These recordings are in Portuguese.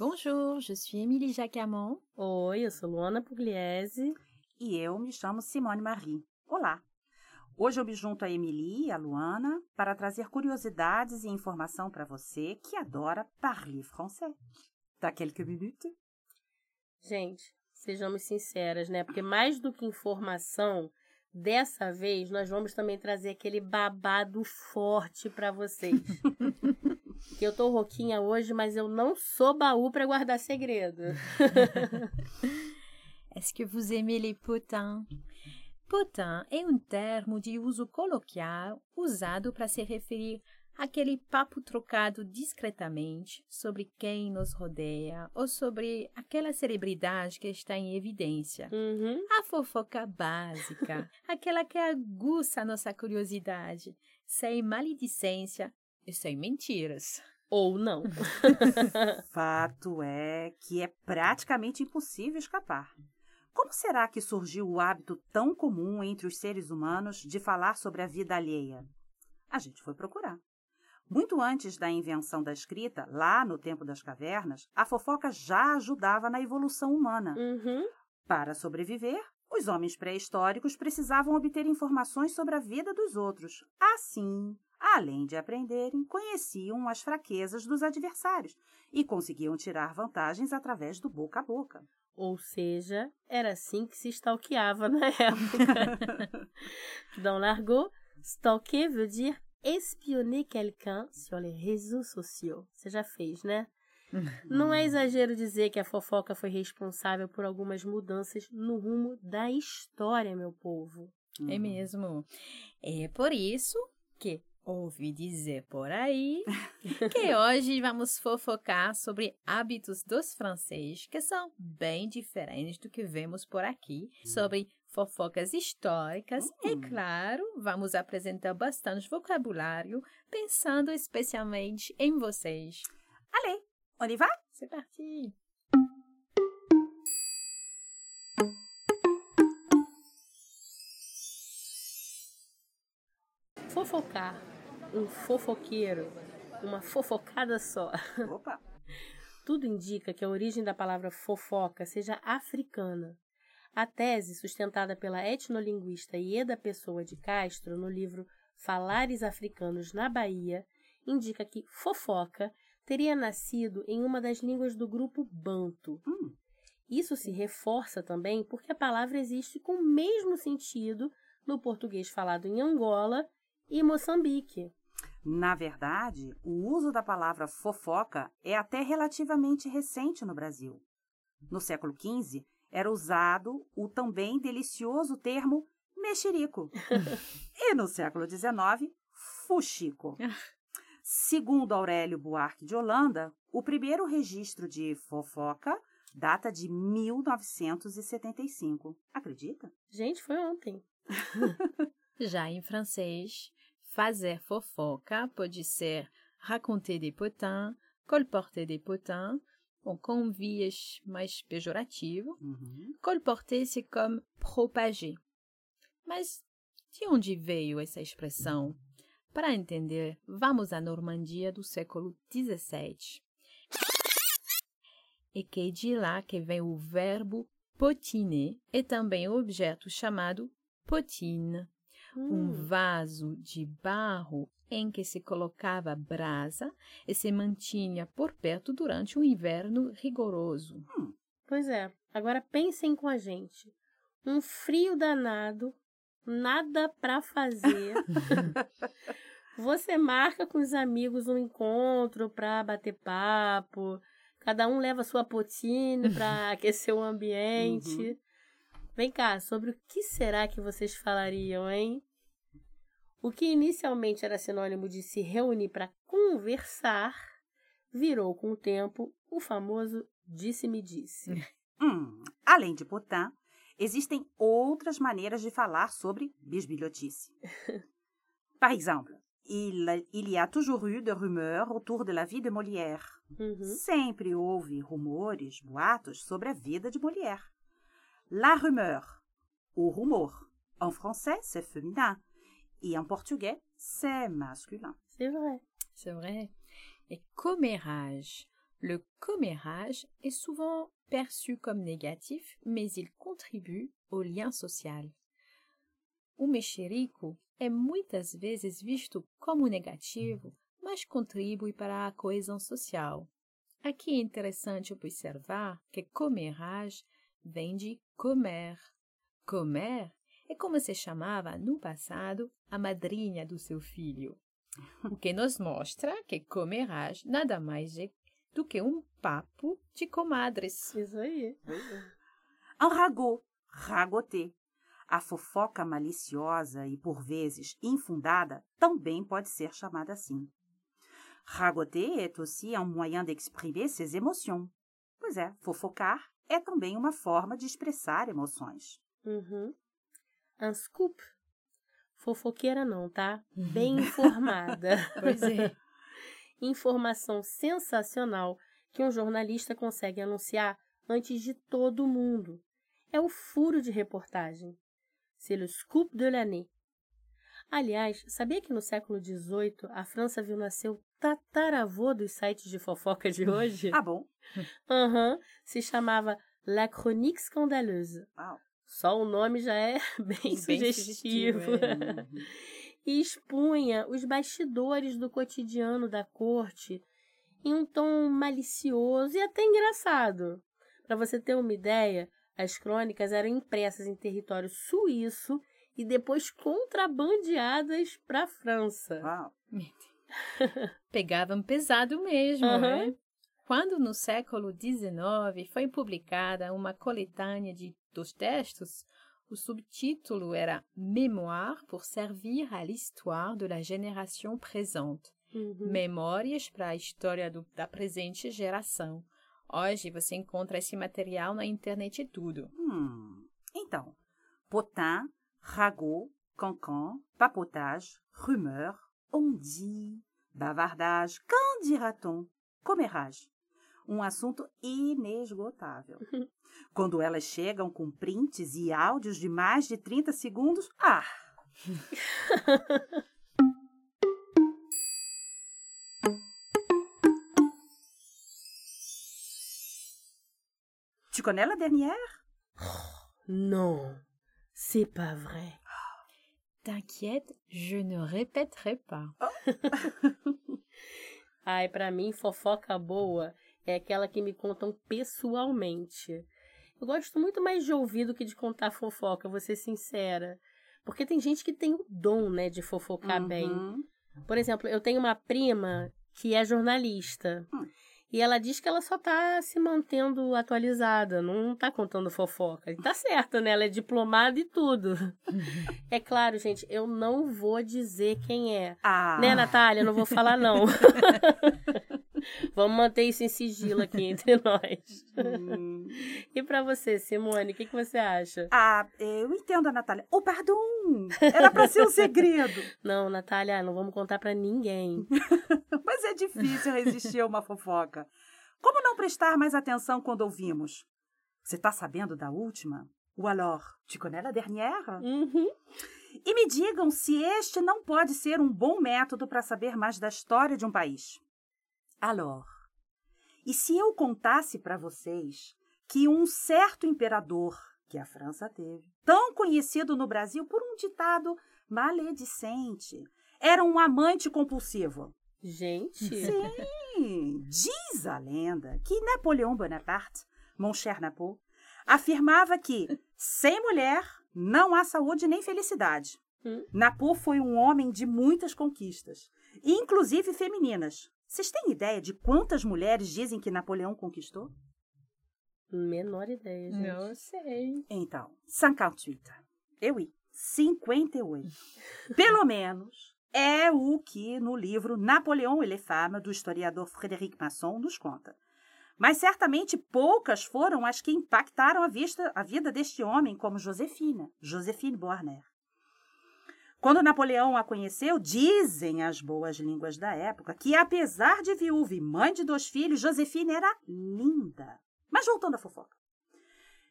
Bonjour, je suis Émilie Jacamon. Oi, eu sou Luana Pugliese. E eu me chamo Simone Marie. Olá! Hoje eu me junto a Emily e a Luana para trazer curiosidades e informação para você que adora parler français. Dá quelques minutes? Gente, sejamos sinceras, né? Porque mais do que informação, dessa vez nós vamos também trazer aquele babado forte para vocês. que eu tô rouquinha hoje, mas eu não sou baú para guardar segredo. Est-ce que vous aimez les potins? Potin é um termo de uso coloquial usado para se referir àquele papo trocado discretamente sobre quem nos rodeia ou sobre aquela celebridade que está em evidência. Uhum. A fofoca básica, aquela que aguça a nossa curiosidade, sem maledicência e sem mentiras. Ou não. Fato é que é praticamente impossível escapar. Como será que surgiu o hábito tão comum entre os seres humanos de falar sobre a vida alheia? A gente foi procurar. Muito antes da invenção da escrita, lá no tempo das cavernas, a fofoca já ajudava na evolução humana. Uhum. Para sobreviver, os homens pré-históricos precisavam obter informações sobre a vida dos outros. Assim, além de aprenderem, conheciam as fraquezas dos adversários e conseguiam tirar vantagens através do boca a boca. Ou seja, era assim que se stalkeava na época. Dans l'argot, stalker veut dire espionner quelqu'un sur les réseaux sociaux. Você já fez, né? Não é exagero dizer que a fofoca foi responsável por algumas mudanças no rumo da história, meu povo. É mesmo. É por isso que ouvi dizer por aí que hoje vamos fofocar sobre hábitos dos franceses que são bem diferentes do que vemos por aqui, sobre fofocas históricas e, Hum. claro, vamos apresentar bastante vocabulário pensando especialmente em vocês. Allez, on y va? C'est parti! Fofocar, um fofoqueiro, uma fofocada só. Opa! Tudo indica que a origem da palavra fofoca seja africana. A tese, sustentada pela etnolinguista Ieda Pessoa de Castro no livro Falares Africanos na Bahia, indica que fofoca teria nascido em uma das línguas do grupo Banto. Hum. Isso se reforça também porque a palavra existe com o mesmo sentido no português falado em Angola e Moçambique. Na verdade, o uso da palavra fofoca é até relativamente recente no Brasil. No século XV, era usado o também delicioso termo mexerico. e no século XIX, fuxico. Segundo Aurélio Buarque de Holanda, o primeiro registro de fofoca data de 1975. Acredita? Gente, foi ontem. Já em francês, fazer fofoca pode ser raconter des potins, colporter des potins, ou com um viés mais pejorativo. Uhum. Colporter, c'est comme propager. Mas de onde veio essa expressão? Para entender, vamos à Normandia do século XVII. E que de lá que vem o verbo potiner e também o objeto chamado potine um vaso de barro em que se colocava brasa e se mantinha por perto durante um inverno rigoroso. Pois é. Agora pensem com a gente. Um frio danado, nada pra fazer. Você marca com os amigos um encontro pra bater papo. Cada um leva sua potine pra aquecer o ambiente. Vem cá, sobre o que será que vocês falariam, hein? O que inicialmente era sinônimo de se reunir para conversar, virou com o tempo o famoso disse-me-disse. Hum, além de potin, existem outras maneiras de falar sobre bisbilhotice. Par exemple, il, il y a toujours eu de rumeurs autour de la vie de Molière. Uhum. Sempre houve rumores, boatos sobre a vida de Molière. La rumeur, o rumor. En français, c'est féminin. Et en portugais, c'est masculin. C'est vrai. C'est vrai. Et commérage. Le commérage est souvent perçu comme négatif, mais il contribue au lien social. O mexerico é muitas vezes visto como negativo, mas contribui para a coesão social. Aqui é interessante observar que commérage vem de comer. Comer é como se chamava no passado a madrinha do seu filho. O que nos mostra que comerás nada mais é do que um papo de comadres. Isso aí. Un ragot, ragoter. A fofoca maliciosa e, por vezes, infundada também pode ser chamada assim. Ragoter est aussi un moyen d'exprimer ses émotions. Pois é, fofocar é também uma forma de expressar emoções. Uhum. Scoop. Fofoqueira não, tá? Bem informada. Pois é. Informação sensacional que um jornalista consegue anunciar antes de todo mundo. É o furo de reportagem. C'est le scoop de l'année. Aliás, sabia que no século XVIII a França viu nascer o tataravô dos sites de fofoca de hoje? Ah, bom. Aham, se chamava La Chronique Scandaleuse. Uau. Só o nome já é bem, sugestivo. sugestivo, é. e expunha os bastidores do cotidiano da corte em um tom malicioso e até engraçado. Para você ter uma ideia, as crônicas eram impressas em território suíço e depois contrabandeadas para a França. Uau. Pegavam pesado mesmo, Aham. né? Quando no século XIX foi publicada uma coletânea de dos textos, o subtítulo era Mémoire pour servir à l'histoire de la génération présente. Uhum. Memórias para a história do- da presente geração. Hoje você encontra esse material na internet e tudo. Hum. Então, potin, ragot, cancan, papotage, rumeur, on dit, bavardage, qu'en dira-t-on, commérage. Um assunto inesgotável. Quando elas chegam com prints e áudios de mais de 30 segundos, ah! Tu connais la dernière? Non, c'est pas vrai. T'inquiète, je ne répéterai pas. Ai, pra mim, fofoca boa é aquela que me contam pessoalmente. Eu gosto muito mais de ouvir do que de contar fofoca, vou ser sincera. Porque tem gente que tem o dom, né, de fofocar bem. Uhum. Por exemplo, eu tenho uma prima que é jornalista. Hum. E ela diz que ela só tá se mantendo atualizada, não tá contando fofoca. E tá certa, né? Ela é diplomada e tudo. é claro, gente, eu não vou dizer quem é. Ah, Né, Natália? Não vou falar, não. Vamos manter isso em sigilo aqui entre nós. hum. E pra você, Simone, o que, que você acha? ah, eu entendo a Natália. Oh, perdão! Era para ser um segredo. Não, Natália, não vamos contar pra ninguém. Mas é difícil resistir a uma fofoca. Como não prestar mais atenção quando ouvimos? Você tá sabendo da última? Ou alors, tu connais la dernière? Uhum. E me digam se este não pode ser um bom método para saber mais da história de um país. Alors, e se eu contasse para vocês que um certo imperador que a França teve, tão conhecido no Brasil por um ditado maledicente, era um amante compulsivo? Gente, Sim, diz a lenda que Napoleão Bonaparte, mon cher Napo, afirmava que sem mulher não há saúde nem felicidade. Hum. Napo foi um homem de muitas conquistas, inclusive femininas. Vocês têm ideia de quantas mulheres dizem que Napoleão conquistou? menor ideia, gente. Não sei. Então, 58. Eh oui, 58. Pelo menos é o que no livro Napoleão e do historiador Frédéric Masson, nos conta. Mas certamente poucas foram as que impactaram a, vista, a vida deste homem, como Josefina, Josephine Borner. Quando Napoleão a conheceu, dizem as boas línguas da época que, apesar de viúva e mãe de dois filhos, Josefina era linda. Mas voltando à fofoca.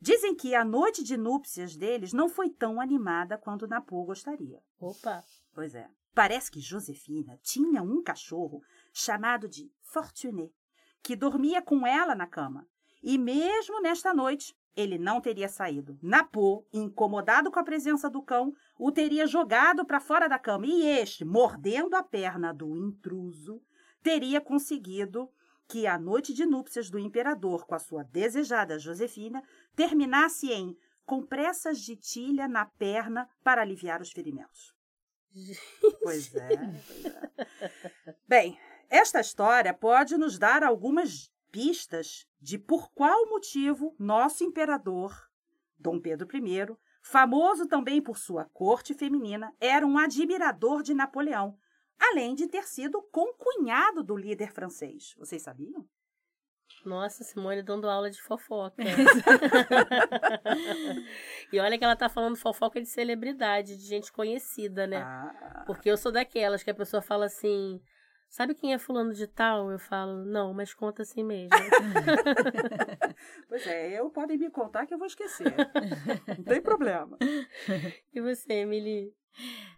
Dizem que a noite de núpcias deles não foi tão animada quanto Napo gostaria. Opa! Pois é. Parece que Josefina tinha um cachorro chamado de Fortuné, que dormia com ela na cama. E mesmo nesta noite, ele não teria saído. Napo, incomodado com a presença do cão, o teria jogado para fora da cama e este, mordendo a perna do intruso, teria conseguido que a noite de núpcias do imperador com a sua desejada Josefina terminasse em compressas de tilha na perna para aliviar os ferimentos. Pois é, pois é. Bem, esta história pode nos dar algumas pistas de por qual motivo nosso imperador, Dom Pedro I, famoso também por sua corte feminina, era um admirador de Napoleão, além de ter sido concunhado do líder francês. Vocês sabiam? Nossa, Simone dando aula de fofoca. e olha que ela tá falando fofoca de celebridade, de gente conhecida, né? Ah, Porque eu sou daquelas que a pessoa fala assim: sabe quem é fulano de tal? Eu falo, não, mas conta assim mesmo. pois é, eu podem me contar que eu vou esquecer. Não tem problema. e você, Emily?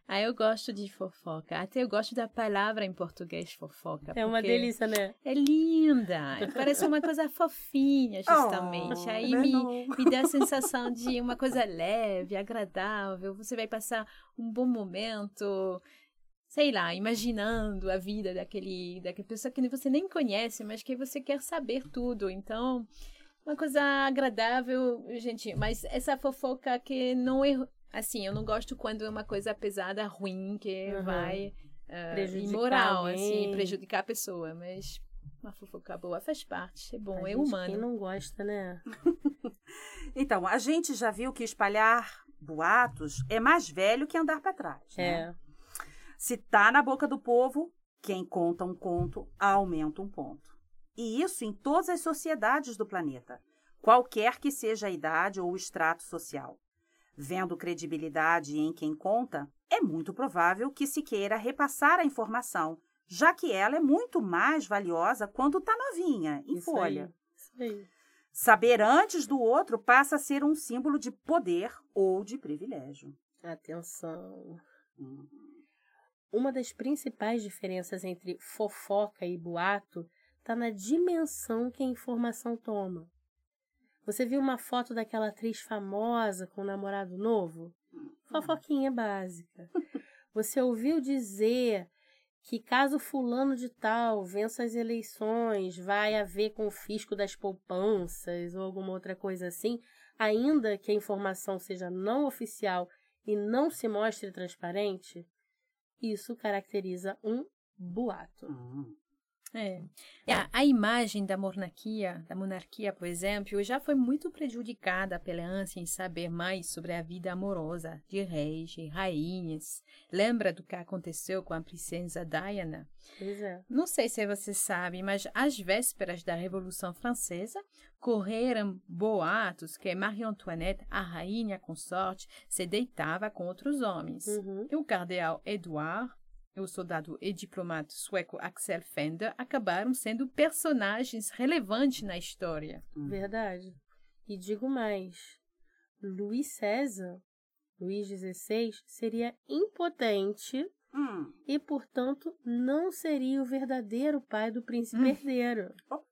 Ah, eu gosto de fofoca. Até eu gosto da palavra em português fofoca. É uma delícia, né? É linda. Parece uma coisa fofinha, justamente. Oh, Aí né, me, não? me dá a sensação de uma coisa leve, agradável. Você vai passar um bom momento, sei lá, imaginando a vida daquele, daquela pessoa que você nem conhece, mas que você quer saber tudo. Então, uma coisa agradável, gente. Mas essa fofoca que não é. Assim, eu não gosto quando é uma coisa pesada, ruim, que Uhum. vai. Prejudicar imoral, alguém. assim, prejudicar a pessoa. Mas uma fofoca boa faz parte, é bom, A é gente, humano. Quem não gosta, né? Então, a gente já viu que espalhar boatos é mais velho que andar para trás. né? É. Se tá na boca do povo, quem conta um conto aumenta um ponto. E isso em todas as sociedades do planeta, qualquer que seja a idade ou o extrato social. Vendo credibilidade em quem conta, é muito provável que se queira repassar a informação, já que ela é muito mais valiosa quando está novinha, em Isso folha. aí. Aí. Saber antes do outro passa a ser um símbolo de poder ou de privilégio. Atenção. Hum. Uma das principais diferenças entre fofoca e boato está na dimensão que a informação toma. Você viu uma foto daquela atriz famosa com um namorado novo? Fofoquinha básica. Você ouviu dizer que caso fulano de tal vença as eleições, vai haver confisco das poupanças ou alguma outra coisa assim, ainda que a informação seja não oficial e não se mostre transparente? Isso caracteriza um boato. Hum. É. A, a imagem da monarquia, da monarquia, por exemplo, já foi muito prejudicada pela ânsia em saber mais sobre a vida amorosa de reis e rainhas. Lembra do que aconteceu com a princesa Diana? Pois é. Não sei se você sabe, mas às vésperas da Revolução Francesa, correram boatos que Marie Antoinette, a rainha consorte, se deitava com outros homens. Uhum. E o cardeal Edouard o soldado e diplomata sueco Axel Fender acabaram sendo personagens relevantes na história. Verdade. E digo mais: Luís César, Luís XVI, seria impotente Hum. e, portanto, não seria o verdadeiro pai do príncipe herdeiro. Oh.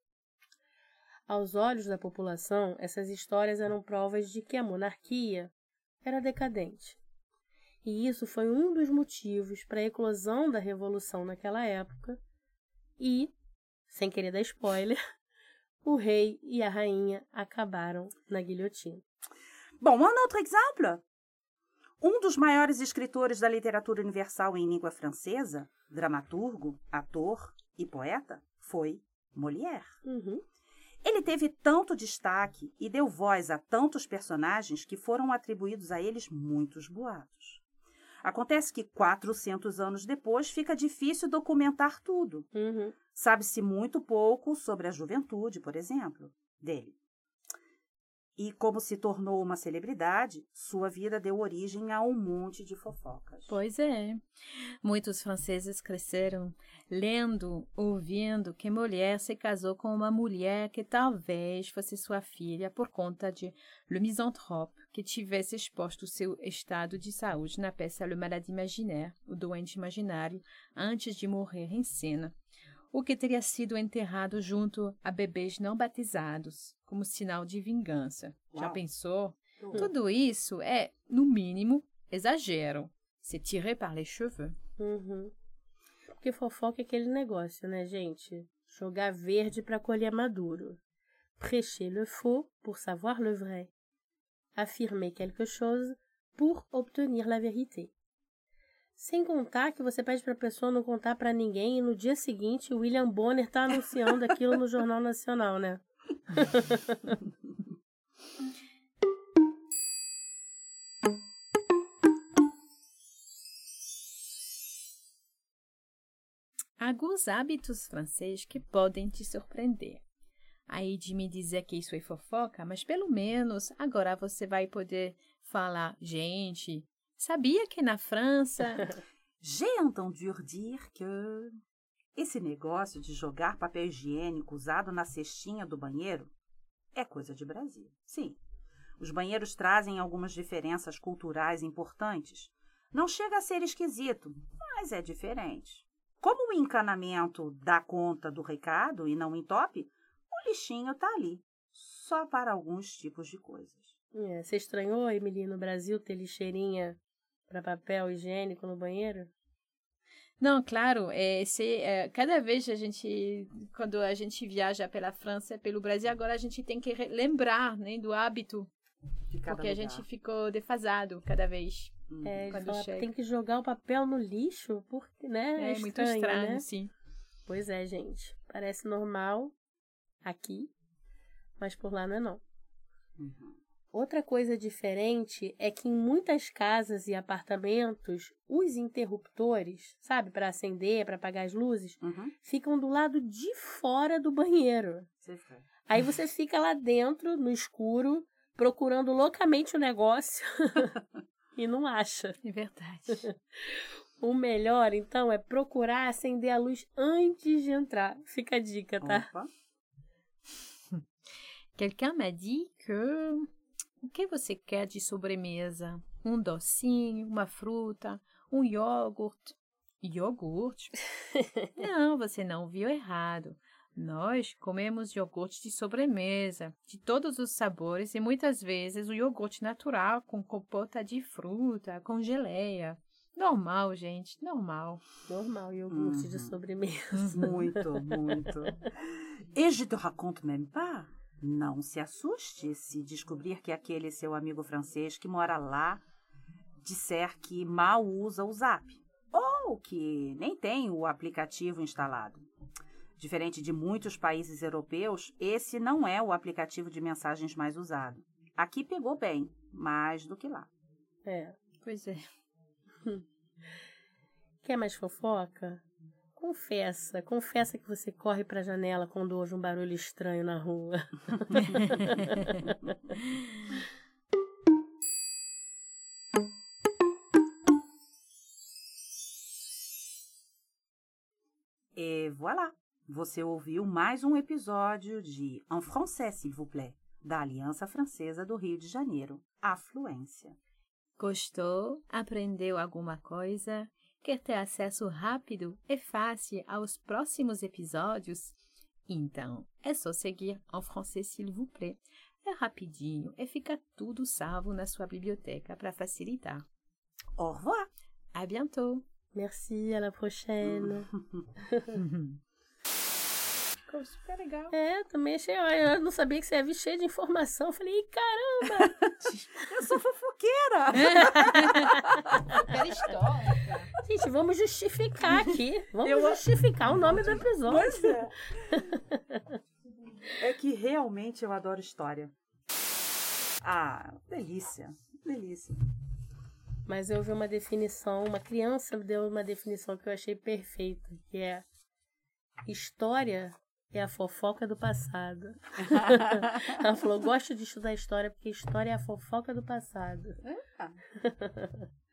Aos olhos da população, essas histórias eram provas de que a monarquia era decadente. E isso foi um dos motivos para a eclosão da revolução naquela época. E, sem querer dar spoiler, o rei e a rainha acabaram na guilhotina. Bom, um outro exemplo. Um dos maiores escritores da literatura universal em língua francesa, dramaturgo, ator e poeta, foi Molière. Uhum. Ele teve tanto destaque e deu voz a tantos personagens que foram atribuídos a eles muitos boatos. Acontece que 400 anos depois fica difícil documentar tudo. Uhum. Sabe-se muito pouco sobre a juventude, por exemplo, dele. E como se tornou uma celebridade, sua vida deu origem a um monte de fofocas. Pois é. Muitos franceses cresceram lendo, ouvindo que mulher se casou com uma mulher que talvez fosse sua filha por conta de Le Misanthrope, que tivesse exposto seu estado de saúde na peça Le Malade Imaginaire, o doente imaginário, antes de morrer em cena o que teria sido enterrado junto a bebês não batizados, como sinal de vingança. Uau. Já pensou? Uhum. Tudo isso é, no mínimo, exagero. C'est tiré par les cheveux. Uhum. Porque fofoca é aquele negócio, né, gente? Jogar verde para colher maduro. Prêcher le faux pour savoir le vrai. Affirmer quelque chose pour obtenir la vérité. Sem contar que você pede para a pessoa não contar para ninguém e no dia seguinte o William Bonner tá anunciando aquilo no Jornal Nacional, né? Alguns hábitos franceses que podem te surpreender. Aí de me dizer que isso é fofoca, mas pelo menos agora você vai poder falar, gente, sabia que na França J'ai entendu dire que esse negócio de jogar papel higiênico usado na cestinha do banheiro é coisa de Brasil. Sim, os banheiros trazem algumas diferenças culturais importantes. Não chega a ser esquisito, mas é diferente. Como o encanamento dá conta do recado e não entope, o lixinho tá ali, só para alguns tipos de coisas. É, você estranhou, Emily, no Brasil ter lixeirinha para papel higiênico no banheiro? Não, claro, é, se, é, cada vez a gente, quando a gente viaja pela França, pelo Brasil, agora a gente tem que lembrar né, do hábito, porque a lugar. gente ficou defasado cada vez. Uhum. É, Quando fala, chega. tem que jogar o papel no lixo, porque, né? É, muito estranho, estranho, né? sim. Pois é, gente. Parece normal aqui, mas por lá não é não. Uhum. Outra coisa diferente é que em muitas casas e apartamentos, os interruptores, sabe, para acender, para apagar as luzes, Uhum. ficam do lado de fora do banheiro. Aí você fica lá dentro, no escuro, procurando loucamente o negócio e não acha. É verdade. O melhor, então, é procurar acender a luz antes de entrar. Fica a dica, tá? Quelqu'un m'a dit que o que você quer de sobremesa? Um docinho, uma fruta, um iogurte. Iogurte? não, você não viu errado. Nós comemos iogurte de sobremesa, de todos os sabores e muitas vezes o iogurte natural com compota de fruta, com geleia. Normal, gente, normal. Normal, iogurte de Uhum. sobremesa. Muito, muito. Et je te raconte même pas. Não se assuste se descobrir que aquele seu amigo francês que mora lá disser que mal usa o Zap ou que nem tem o aplicativo instalado. Diferente de muitos países europeus, esse não é o aplicativo de mensagens mais usado. Aqui pegou bem, mais do que lá. É. Pois é. Quer mais fofoca? Confessa, confessa que você corre pra janela quando ouve um barulho estranho na rua. E voilà! Você ouviu mais um episódio de En français, s'il vous plaît, da Aliança Francesa do Rio de Janeiro, Afluência. Gostou? Aprendeu alguma coisa? Quer ter acesso rápido e fácil aos próximos episódios? Então, é só seguir en français s'il vous plaît. É rapidinho e fica tudo salvo na sua biblioteca para facilitar. Au revoir! À bientôt! Merci, à la prochaine. Ficou super legal. É, também achei. Eu não sabia que você ia vir cheio de informação. Eu Falei, "Ih, caramba! Eu sou fofoqueira! Super histórica. Gente, vamos justificar aqui. Vamos Eu- justificar o nome do episódio. Pois é. É que realmente. realmente eu adoro história. Ah, delícia, delícia. Mas eu vi uma definição, uma criança deu uma definição que eu achei perfeita, que é história é a fofoca do passado. Ela falou, gosto de estudar história porque história é a fofoca do passado.